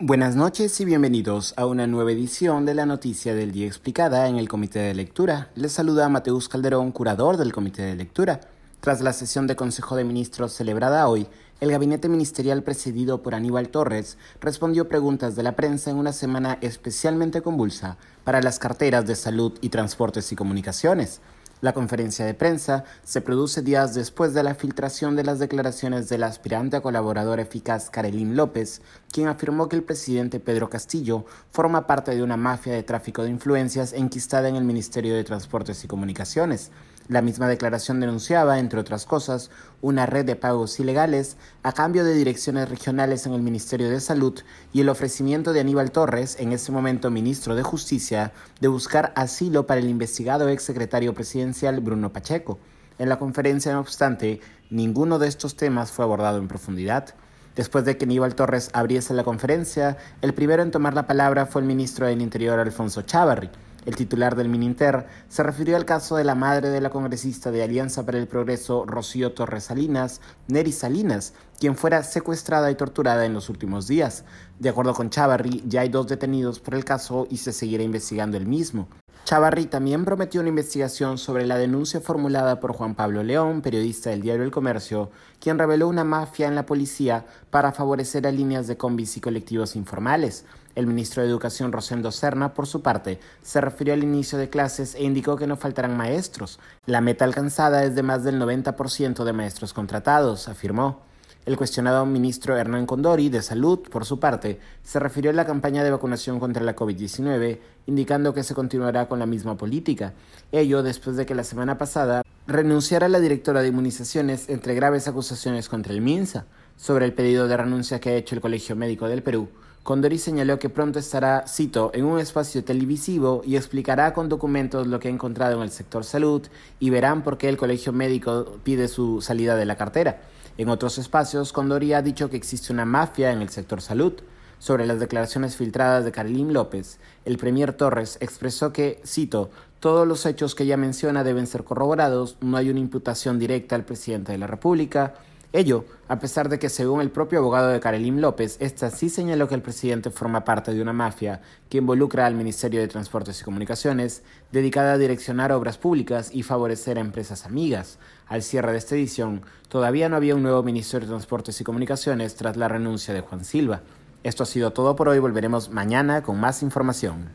Buenas noches y bienvenidos a una nueva edición de la Noticia del Día Explicada en el Comité de Lectura. Les saluda Mateus Calderón, curador del Comité de Lectura. Tras la sesión de Consejo de Ministros celebrada hoy, el gabinete ministerial presidido por Aníbal Torres respondió preguntas de la prensa en una semana especialmente convulsa para las carteras de salud y transportes y comunicaciones. La conferencia de prensa se produce días después de la filtración de las declaraciones del aspirante a colaborador eficaz Karelín López, quien afirmó que el presidente Pedro Castillo forma parte de una mafia de tráfico de influencias enquistada en el Ministerio de Transportes y Comunicaciones. La misma declaración denunciaba, entre otras cosas, una red de pagos ilegales a cambio de direcciones regionales en el Ministerio de Salud y el ofrecimiento de Aníbal Torres, en ese momento ministro de Justicia, de buscar asilo para el investigado exsecretario presidencial Bruno Pacheco. En la conferencia, no obstante, ninguno de estos temas fue abordado en profundidad. Después de que Aníbal Torres abriese la conferencia, el primero en tomar la palabra fue el ministro del Interior Alfonso Chávarri. El titular del Mininter se refirió al caso de la madre de la congresista de Alianza para el Progreso, Rocío Torres Salinas, Neri Salinas, quien fuera secuestrada y torturada en los últimos días. De acuerdo con Chavarri, ya hay dos detenidos por el caso y se seguirá investigando el mismo. Chavarri también prometió una investigación sobre la denuncia formulada por Juan Pablo León, periodista del diario El Comercio, quien reveló una mafia en la policía para favorecer a líneas de combis y colectivos informales. El ministro de Educación Rosendo Serna, por su parte, se refirió al inicio de clases e indicó que no faltarán maestros. La meta alcanzada es de más del 90% de maestros contratados, afirmó. El cuestionado ministro Hernán Condori, de Salud, por su parte, se refirió a la campaña de vacunación contra la COVID-19, indicando que se continuará con la misma política. Ello después de que la semana pasada renunciara la directora de inmunizaciones entre graves acusaciones contra el MINSA sobre el pedido de renuncia que ha hecho el Colegio Médico del Perú. Condori señaló que pronto estará, cito, en un espacio televisivo y explicará con documentos lo que ha encontrado en el sector salud y verán por qué el Colegio Médico pide su salida de la cartera. En otros espacios, Condori ha dicho que existe una mafia en el sector salud. Sobre las declaraciones filtradas de Carolín López, el premier Torres expresó que, cito, todos los hechos que ella menciona deben ser corroborados, no hay una imputación directa al presidente de la República, Ello, a pesar de que según el propio abogado de Karelim López, esta sí señaló que el presidente forma parte de una mafia que involucra al Ministerio de Transportes y Comunicaciones, dedicada a direccionar obras públicas y favorecer a empresas amigas. Al cierre de esta edición, todavía no había un nuevo Ministerio de Transportes y Comunicaciones tras la renuncia de Juan Silva. Esto ha sido todo por hoy, volveremos mañana con más información.